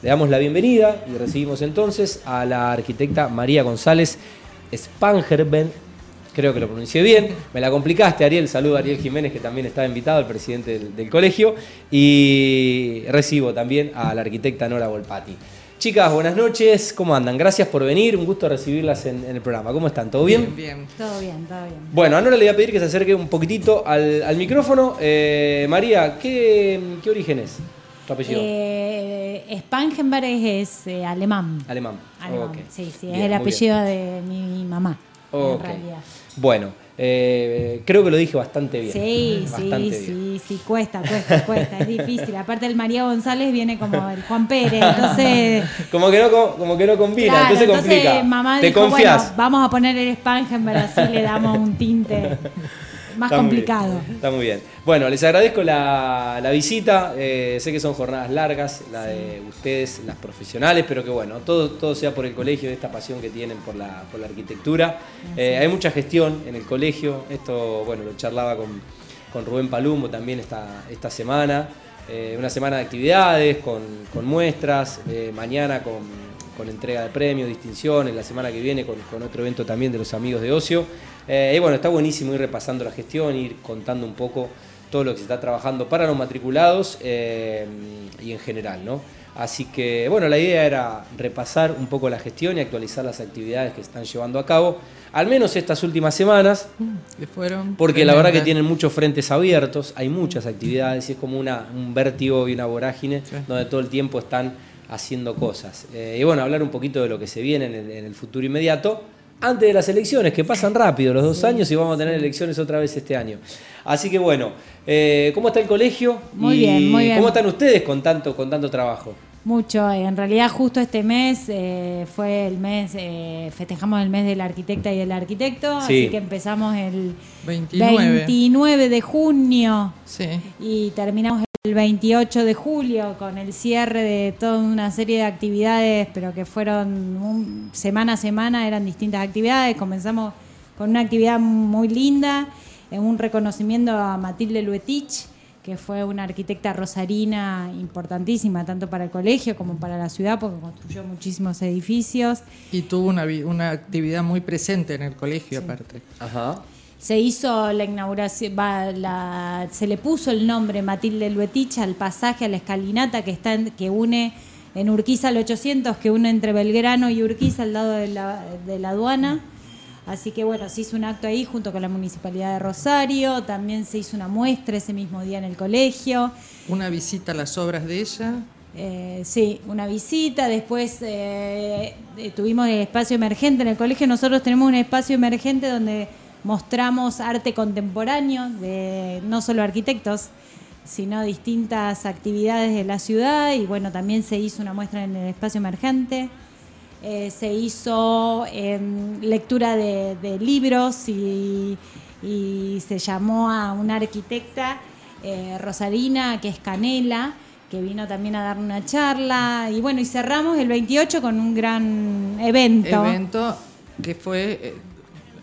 Le damos la bienvenida y recibimos entonces a la arquitecta María González Spangerben. Creo que lo pronuncié bien. Me la complicaste, Ariel. Saludo a Ariel Jiménez, que también está invitado, el presidente del, del colegio. Y recibo también a la arquitecta Nora Volpati. Chicas, buenas noches. ¿Cómo andan? Gracias por venir. Un gusto recibirlas en, en el programa. ¿Cómo están? ¿Todo bien? Bien. Todo bien, todo bien. Bueno, a Nora le voy a pedir que se acerque un poquitito al, al micrófono. Eh, María, ¿qué, ¿qué origen es tu apellido? Eh, Spangenberg es, eh, alemán. Alemán. Alemán, Ok. Sí, sí, Bien, es el apellido de mi mamá. Ok. En realidad. Bueno, eh, creo que lo dije bastante bien. Sí, sí, Bastante bien. sí, sí, cuesta, cuesta, cuesta, es difícil. Aparte el María González viene como el Juan Pérez, entonces... Como que no, co- como que no combina, Claro, entonces complica. mamá ¿Te dijo, confías? bueno, vamos a poner el Spangenberg, así le damos un tinte más Está muy complicado. bien, Está muy bien. Bueno, les agradezco la, la visita. eh, sé que son jornadas largas, la de ustedes, las profesionales, pero que bueno, todo, todo sea por el colegio, esta pasión que tienen por la, por la arquitectura. Eh, hay mucha gestión en el colegio. Esto, bueno, lo charlaba con, con Rubén Palumbo también esta, esta semana. Eh, una semana de actividades, con, con muestras, mañana con, con entrega de premios, distinciones, la semana que viene con, con otro evento también de los amigos de ocio. Eh, y bueno, está buenísimo ir repasando la gestión, ir contando un poco todo lo que se está trabajando para los matriculados eh, y en general, ¿no? Así que, bueno, la idea era repasar un poco la gestión y actualizar las actividades que están llevando a cabo, al menos estas últimas semanas, Que fueron porque la verdad que tienen muchos frentes abiertos, hay muchas actividades y es como una, un vértigo y una vorágine Sí. donde todo el tiempo están haciendo cosas. Eh, y bueno, hablar un poquito de lo que se viene en el, en el futuro inmediato, antes de las elecciones, que pasan rápido, los dos años y vamos a tener elecciones otra vez este año. Así que bueno, eh, ¿cómo está el colegio? Muy Y bien, muy bien. ¿Cómo están ustedes con tanto, con tanto trabajo? Mucho, en realidad justo este mes eh, fue el mes, eh, festejamos el mes de la arquitecta y del arquitecto, Sí. así que empezamos el 29. 29 de junio Sí. y terminamos el 28 de julio con el cierre de toda una serie de actividades, pero que fueron un- semana a semana, eran distintas actividades. Comenzamos con una actividad muy linda, en un reconocimiento a Matilde Luetich, que fue una arquitecta rosarina importantísima, tanto para el colegio como para la ciudad, porque construyó muchísimos edificios. Y tuvo una, una actividad muy presente en el colegio, aparte. Ajá. Se hizo la inauguración, va, la- se le puso el nombre Matilde Luetich al pasaje, a la escalinata que, está en- que une en Urquiza al 800, que une entre Belgrano y Urquiza al lado de la, de la aduana. Así que bueno, se hizo un acto ahí junto con la Municipalidad de Rosario, también se hizo una muestra ese mismo día en el colegio. Una visita a las obras de ella. Eh, sí, una visita. Después eh, eh, tuvimos el espacio emergente en el colegio. Nosotros tenemos un espacio emergente donde mostramos arte contemporáneo de no solo arquitectos, sino distintas actividades de la ciudad. Y bueno, también se hizo una muestra en el espacio emergente. Eh, se hizo lectura de, libros y, y se llamó a una arquitecta eh, rosarina que es Canela, que vino también a dar una charla. Y bueno, y cerramos el 28 con un gran evento. Evento que fue, eh,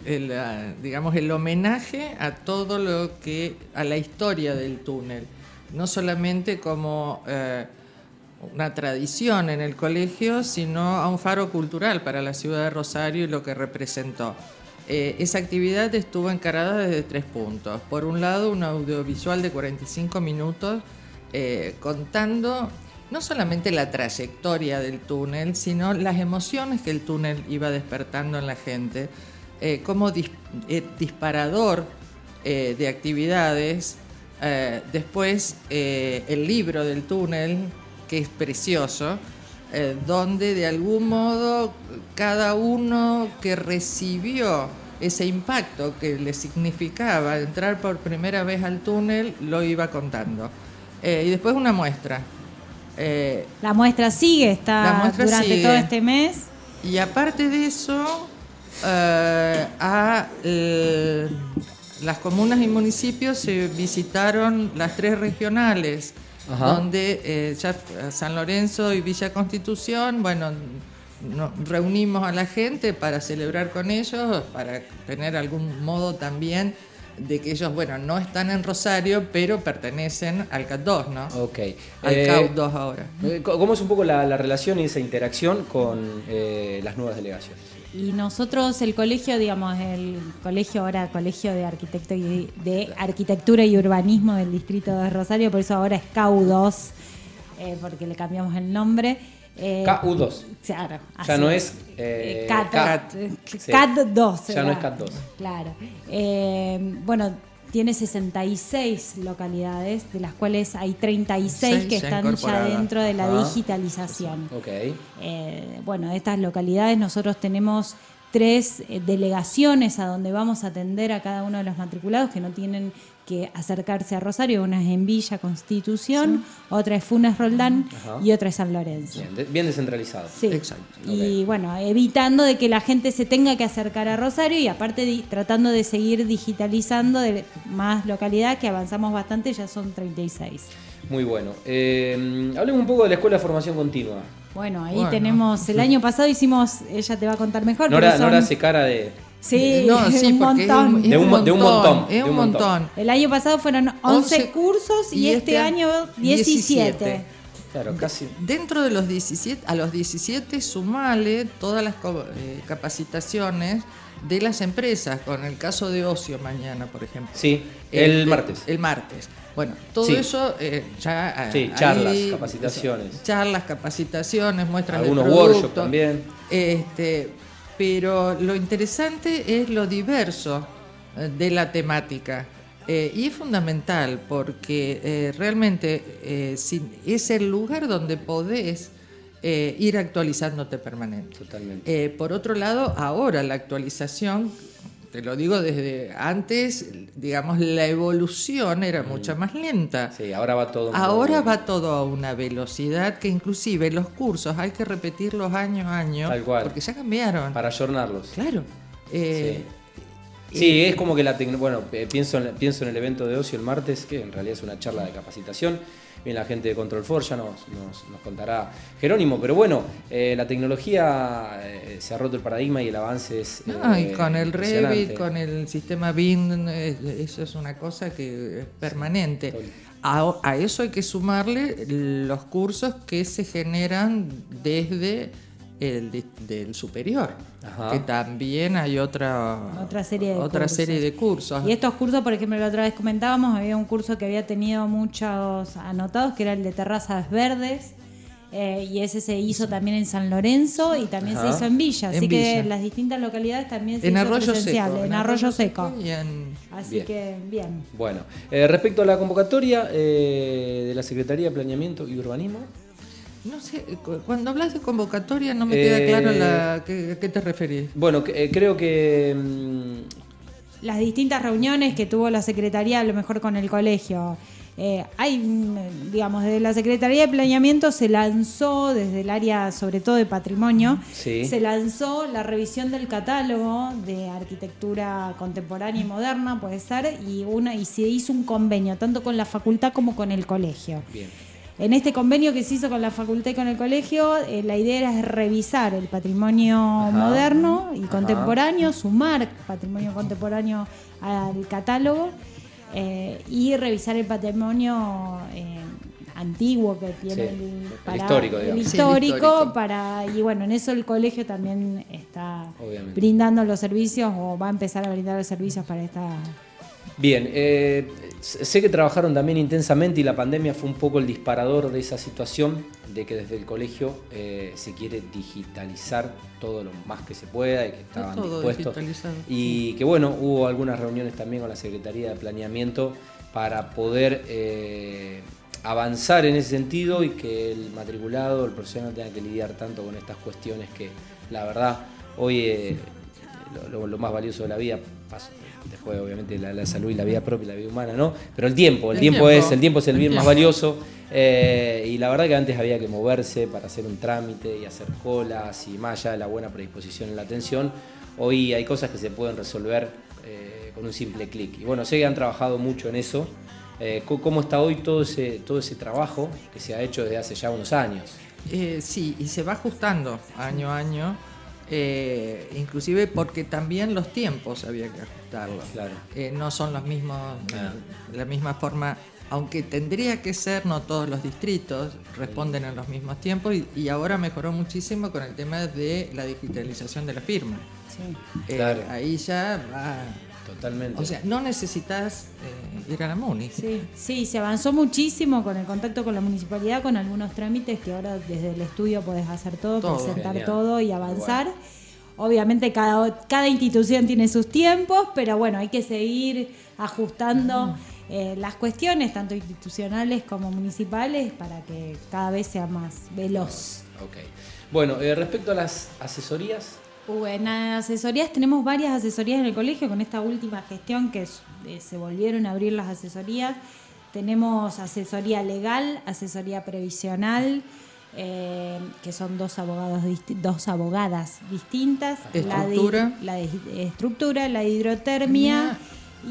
el, ah, digamos, el homenaje a todo lo que, a la historia del túnel. No solamente como eh, una tradición en el colegio, sino a un faro cultural para la ciudad de Rosario y lo que representó. Eh, esa actividad estuvo encarada desde tres puntos. Por un lado, un audiovisual de 45 minutos eh, contando no solamente la trayectoria del túnel, sino las emociones que el túnel iba despertando en la gente, eh, como dis- eh, disparador eh, de actividades. Eh, después, el libro del túnel, que es precioso, donde de algún modo cada uno que recibió ese impacto que le significaba entrar por primera vez al túnel lo iba contando. Y después una muestra. La muestra sigue, está muestra durante sigue. todo este mes. y aparte de eso, a eh, las comunas y municipios se visitaron las tres regionales, Ajá. donde eh, ya San Lorenzo y Villa Constitución, bueno, no- reunimos a la gente para celebrar con ellos, para tener algún modo también de que ellos, bueno, no están en Rosario, pero pertenecen al CAT 2, ¿no? Ok. Al Eh, CAUT 2 ahora. eh, ¿Cómo es un poco la, la relación y esa interacción con eh, las nuevas delegaciones? Y nosotros, el colegio, digamos, el colegio ahora, Colegio de, Arquitecto y, de Arquitectura y Urbanismo del Distrito de Rosario, por eso ahora es CAU2, eh, porque le cambiamos el nombre. Eh, KU2. Claro. Ya no es. eh, CAT, CAT. eh, Sí. CAT 2. Ya no es CAT 2. Claro. Bueno, tiene 66 localidades, de las cuales hay 36 Seis que están ya dentro de la digitalización. Ok. Eh, bueno, de estas localidades nosotros tenemos tres eh, delegaciones a donde vamos a atender a cada uno de los matriculados que no tienen que acercarse a Rosario. Una es en Villa Constitución, otra es Funes Roldán Ajá. y otra es San Lorenzo. Bien, bien descentralizado. Sí. Exacto. Y bueno, evitando de que la gente se tenga que acercar a Rosario y aparte tratando de seguir digitalizando de más localidad, que avanzamos bastante, ya son 36. Muy bueno. Eh, hablemos un poco de la Escuela de Formación Continua. Bueno, ahí Bueno. tenemos, el año pasado hicimos, ella te va a contar mejor. Nora, pero son- Nora hace cara de... Sí, No, sí, un es montón. un, es De un mo- de un montón, Es de un montón. montón. El año pasado fueron 11, 11 cursos y, y este, este año 17. Claro, casi... Dentro de los 17, a los 17 sumale todas las eh, capacitaciones de las empresas, con el caso de ocio mañana, por ejemplo. Sí, el martes. El martes. Bueno, todo Sí. eso eh, ya... eh, Sí, charlas, ahí- capacitaciones. Charlas, capacitaciones, muestras de Algunos workshops también. Este, pero lo interesante es lo diverso eh, de la temática. Eh, y es fundamental porque eh, realmente eh, es el lugar donde podés eh, ir actualizándote permanente. Totalmente. Por otro lado, ahora la actualización, te lo digo desde antes, digamos, la evolución era mucha más lenta. Sí, ahora va todo... Ahora va todo a una velocidad que inclusive los cursos hay que repetirlos año a año Tal cual. porque ya cambiaron. Para ayornarlos. Claro. Eh, Sí, es como que la tecnología. Bueno, eh, pienso en, pienso en el evento de ocio el martes, que en realidad es una charla de capacitación. Viene la gente de Control Force, ya nos, nos- nos contará Jerónimo, pero bueno, eh, la tecnología eh, se ha roto el paradigma y el avance es. no, y eh, con el. Revit, con el sistema BIM, eh, eso es una cosa que es permanente. a eso hay que sumarle los cursos que se generan desde el del superior, Ajá. que también hay otra, Otra serie de otra cursos. serie de cursos. Y estos cursos, por ejemplo, la otra vez comentábamos, había un curso que había tenido muchos anotados, que era el de terrazas verdes. eh, y ese se hizo también en San Lorenzo y también Ajá. se hizo en Villa. En Así que Villa. las distintas localidades también se en hizo Arroyo presencial, Seco. En Arroyo Seco. y en Así Bien. que bien. Bueno, eh, respecto a la convocatoria eh, de la Secretaría de Planeamiento y Urbanismo, No sé, cu- cuando hablas de convocatoria no me Eh, queda claro la, ¿qué- a qué te referís. bueno, que- eh, creo que. mm, las distintas reuniones que tuvo la Secretaría, a lo mejor con el colegio. Eh, hay, mm, digamos, desde la Secretaría de Planeamiento se lanzó, desde el área sobre todo de patrimonio, Sí. se lanzó la revisión del catálogo de arquitectura contemporánea y moderna, puede ser, y, una, y se hizo un convenio, tanto con la facultad como con el colegio. Bien. En este convenio que se hizo con la facultad y con el colegio, eh, la idea era revisar el patrimonio Ajá. moderno y Ajá. contemporáneo, sumar patrimonio contemporáneo al catálogo eh, y revisar el patrimonio eh, antiguo que tiene Sí, el, el histórico, el digamos. Sí, el histórico histórico. para y bueno en eso el colegio también está Obviamente. brindando los servicios o va a empezar a brindar los servicios para esta Bien, eh, sé que trabajaron también intensamente y la pandemia fue un poco el disparador de esa situación, de que desde el colegio eh, se quiere digitalizar todo lo más que se pueda y que estaban todo dispuestos. Y que bueno, hubo algunas reuniones también con la Secretaría de Planeamiento para poder eh, avanzar en ese sentido y que el matriculado, el profesional tenga que lidiar tanto con estas cuestiones que la verdad hoy eh, lo más valioso de la vida, pas- después obviamente la, la salud y la vida propia y la vida humana, ¿no? Pero el tiempo, el, El tiempo, tiempo. es el tiempo es el El bien más valioso eh, y la verdad que antes había que moverse para hacer un trámite y hacer colas y más allá de la buena predisposición en la atención, hoy hay cosas que se pueden resolver eh, con un simple clic. Y bueno, sé que han trabajado mucho en eso. Eh, ¿Cómo está hoy todo ese, todo ese trabajo que se ha hecho desde hace ya unos años? Sí, y se va ajustando año a año Eh, inclusive porque también los tiempos había que ajustarlos. Claro. Eh, no son los mismos, eh, la misma forma, aunque tendría que ser, no todos los distritos responden en los mismos tiempos y, y ahora mejoró muchísimo con el tema de la digitalización de la firma. Sí. Eh, Claro. Ahí ya va. Totalmente. O sea, no necesitas eh, ir a la MUNI. Sí, sí, se avanzó muchísimo con el contacto con la municipalidad, con algunos trámites que ahora desde el estudio podés hacer todo, Todo. presentar Genial. todo y avanzar. Obviamente cada, cada institución tiene sus tiempos, pero bueno, hay que seguir ajustando eh, las cuestiones, tanto institucionales como municipales, para que cada vez sea más veloz. Ok. Bueno, eh, respecto a las asesorías, En asesorías tenemos varias asesorías en el colegio con esta última gestión que eh, se volvieron a abrir las asesorías. Tenemos asesoría legal, asesoría previsional, eh, que son dos abogados dos abogadas distintas. Estructura. La de, la de estructura, la de hidrotermia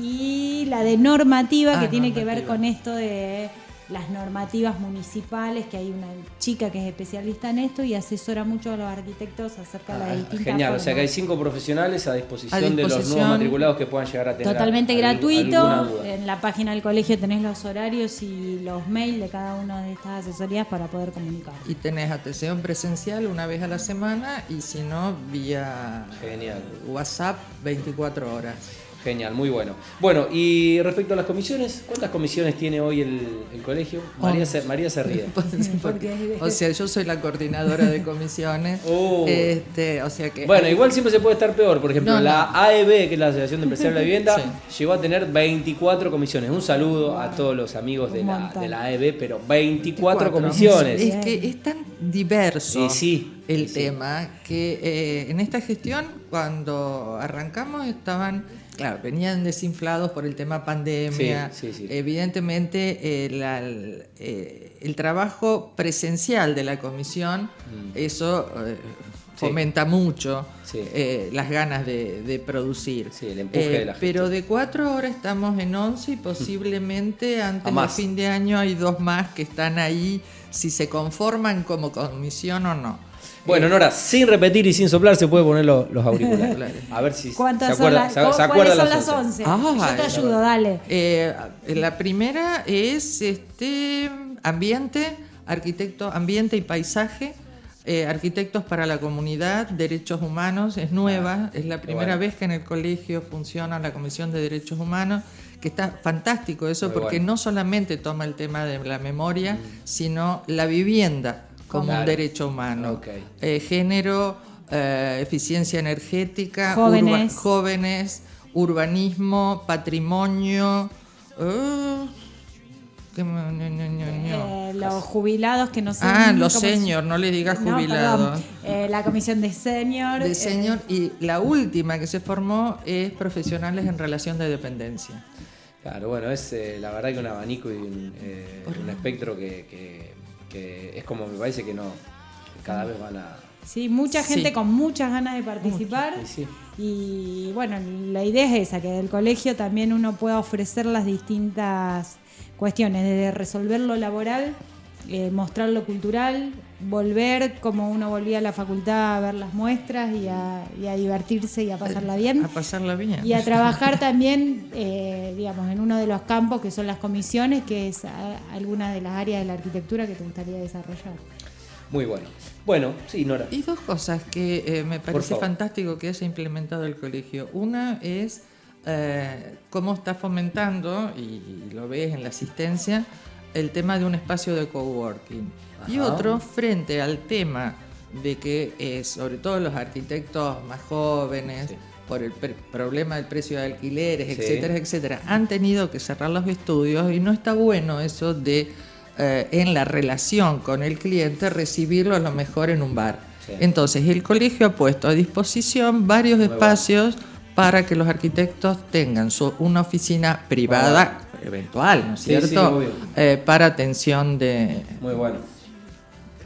y la de normativa, Ah, que tiene que ver con esto de las normativas municipales, que hay una chica que es especialista en esto y asesora mucho a los arquitectos acerca de las ah, distintas genial. O sea que hay cinco profesionales a disposición, A de los nuevos matriculados que puedan llegar a tener Totalmente al- gratuito. En la página del colegio tenés los horarios y los mails de cada una de estas asesorías para poder comunicar. Y tenés atención presencial una vez a la semana y si no, vía Genial. WhatsApp 24 horas. Genial, muy bueno. Bueno, y respecto a las comisiones, ¿cuántas comisiones tiene hoy el, el colegio? María se, María se ríe. Porque- o sea, yo soy la coordinadora de comisiones. Oh. Este, o sea que Bueno, igual siempre se puede estar peor. Por ejemplo, No, no. la AEB, que es la Asociación de Empresarios de la Vivienda, Sí. llegó a tener 24 comisiones. Un saludo a todos los amigos de la, de la AEB, pero 24 24. comisiones. Es que es tan diverso Sí, sí, el sí, sí. tema que eh, en esta gestión, cuando arrancamos, estaban, claro, venían desinflados por el tema pandemia. Sí, sí, sí. Evidentemente, eh, la- el, eh, el trabajo presencial de la comisión, eso eh, Mm. Fomenta mucho eh, las ganas de, de producir. Sí, el empuje de la gestión. Pero de cuatro ahora estamos en once y posiblemente antes del fin de año hay dos más que están ahí, si se conforman como comisión o no. Bueno, Nora, sin repetir y sin soplar se puede poner los, los auriculares. Claro. A ver si se ¿Cuántas son acuerda, las, se- cu- se acuerda ¿Cuáles son las 11. 11? Ah, Yo te ayudo, dale. Eh, la primera es este ambiente, arquitecto, ambiente y paisaje. eh, arquitectos para la comunidad, derechos humanos, es nueva, es la primera Ah, bueno. vez que en el colegio funciona la Comisión de Derechos Humanos, que está fantástico eso, Muy porque bueno. no solamente toma el tema de la memoria, sino la vivienda como Claro. un derecho humano. Eh, género, eh, eficiencia energética, Jóvenes. urba- jóvenes, urbanismo, patrimonio. eh. Eh, los jubilados que no sé. ah, los senior, no le digas jubilados. Eh, la comisión de senior. de eh, senior. Y la última que se formó es profesionales en relación de dependencia. Claro, bueno, es eh, la verdad que un abanico y un, eh, un espectro que, que- que es como me parece que no, que cada vez van a... Sí, mucha gente Sí. con muchas ganas de participar. Sí. Y bueno, la idea es esa, que del colegio también uno pueda ofrecer las distintas cuestiones, desde resolver lo laboral, eh, mostrar lo cultural, volver como uno volvía a la facultad a ver las muestras y a, y a divertirse y a pasarla bien. A pasarla bien. Y a trabajar también, eh, digamos, en uno de los campos que son las comisiones, que es alguna de las áreas de la arquitectura que te gustaría desarrollar. Muy bueno. Bueno, sí, Nora. Y dos cosas que eh, me parece fantástico que haya implementado el colegio. Una es eh, cómo está fomentando, y lo ves en la asistencia, el tema de un espacio de coworking. Y Ajá. otro, frente al tema de que, eh, sobre todo los arquitectos más jóvenes, Sí. por el problema del precio de alquileres, Sí. etcétera, etcétera, han tenido que cerrar los estudios y no está bueno eso de eh, en la relación con el cliente recibirlo a lo mejor en un bar. Sí. Entonces el colegio ha puesto a disposición varios espacios para que los arquitectos tengan su, una oficina privada eventual, ¿no es Sí, sí, cierto? obvio. Eh, para atención de... Muy bueno.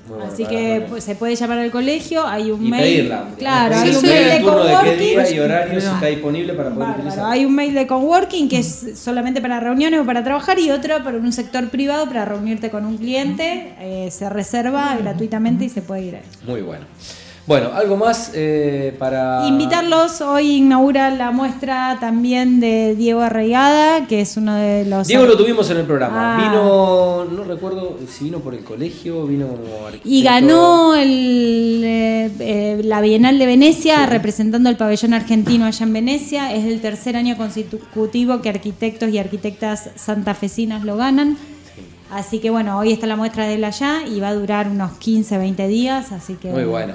Muy bueno Así que pues, se puede llamar al colegio, hay un y mail. pedirla. Claro, Sí, hay un sí, mail de turno de qué día y coworking. horario si Pero- está disponible para poder Bárbaro. utilizar. Hay un mail de coworking que es solamente para reuniones o para trabajar y otro para un sector privado para reunirte con un cliente. Eh, se reserva gratuitamente y se puede ir ahí. Muy bueno. Bueno, algo más eh, para... Invitarlos, hoy inaugura la muestra también de Diego Arraigada, que es uno de los... Diego lo tuvimos en el programa. Ah. Vino, no recuerdo si vino por el colegio, vino como arquitecto. Y ganó el, eh, eh, la Bienal de Venecia representando el pabellón argentino allá en Venecia. Es el tercer año consecutivo que arquitectos y arquitectas santafesinas lo ganan. Así que bueno, hoy está la muestra de él allá y va a durar unos 15, 20 días. Así que Muy bueno.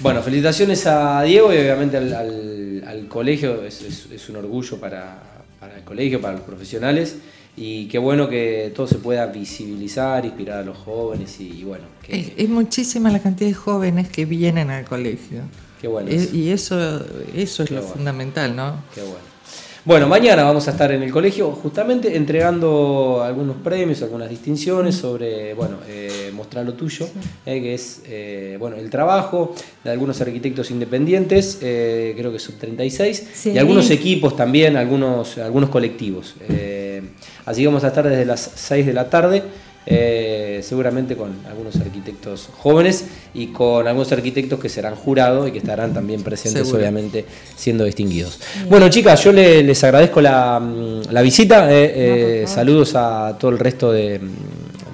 Bueno, felicitaciones a Diego y obviamente al, al- al colegio. Es, es- es un orgullo para, para el colegio, para los profesionales. Y qué bueno que todo se pueda visibilizar, inspirar a los jóvenes y, y bueno, que, Es, es muchísima la cantidad de jóvenes que vienen al colegio. qué bueno. Eh, y eso, eso es Qué lo bueno. fundamental, ¿no? Qué bueno. Bueno, mañana vamos a estar en el colegio justamente entregando algunos premios, algunas distinciones sobre, bueno, eh, mostrar lo tuyo, eh, que es, eh, bueno, el trabajo de algunos arquitectos independientes, eh, creo que sub 36, Sí. y algunos equipos también, algunos, algunos colectivos. Así que vamos a estar desde las 6 de la tarde. Eh, seguramente con algunos arquitectos jóvenes y con algunos arquitectos que serán jurados y que estarán también presentes Seguro. obviamente siendo distinguidos. Bueno chicas, yo le- les agradezco la, la visita, eh, eh, saludos a todo el resto de,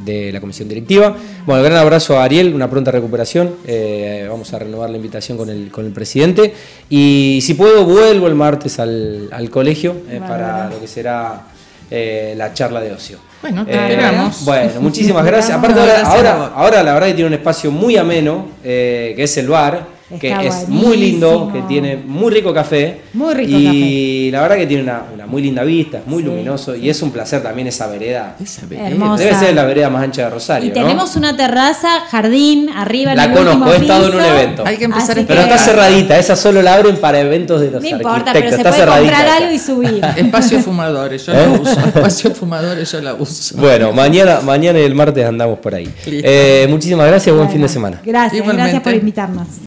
de la comisión directiva. Bueno, gran abrazo a Ariel, una pronta recuperación, eh, vamos a renovar la invitación con el, con el presidente y si puedo vuelvo el martes al, al colegio eh, para lo que será eh, la charla de ocio. Bueno, te Eh. Bueno, muchísimas gracias. Aparte ahora, ahora, ahora la verdad que tiene un espacio muy ameno, eh, que es el bar, que Está es muy lindo, que tiene muy rico café. Muy rico y la verdad que tiene una, una muy linda vista, es muy Sí, luminoso y es un placer también esa vereda. Esa vereda. Hermosa. Debe ser la vereda más ancha de Rosario, Y tenemos ¿no? una terraza, jardín, arriba en La el conozco, he estado en un evento. Hay que empezar Así Pero que- está cerradita, esa solo la abren para eventos de los No importa, arquitectos. pero se está puede cerradita comprar algo y subir. Espacio fumadores, yo ¿Eh? la uso. Espacio fumadores, yo la uso. Bueno, mañana, mañana y el martes andamos por ahí. Eh, muchísimas gracias, buen Bueno, fin de semana. Gracias, Igualmente. gracias por invitarnos.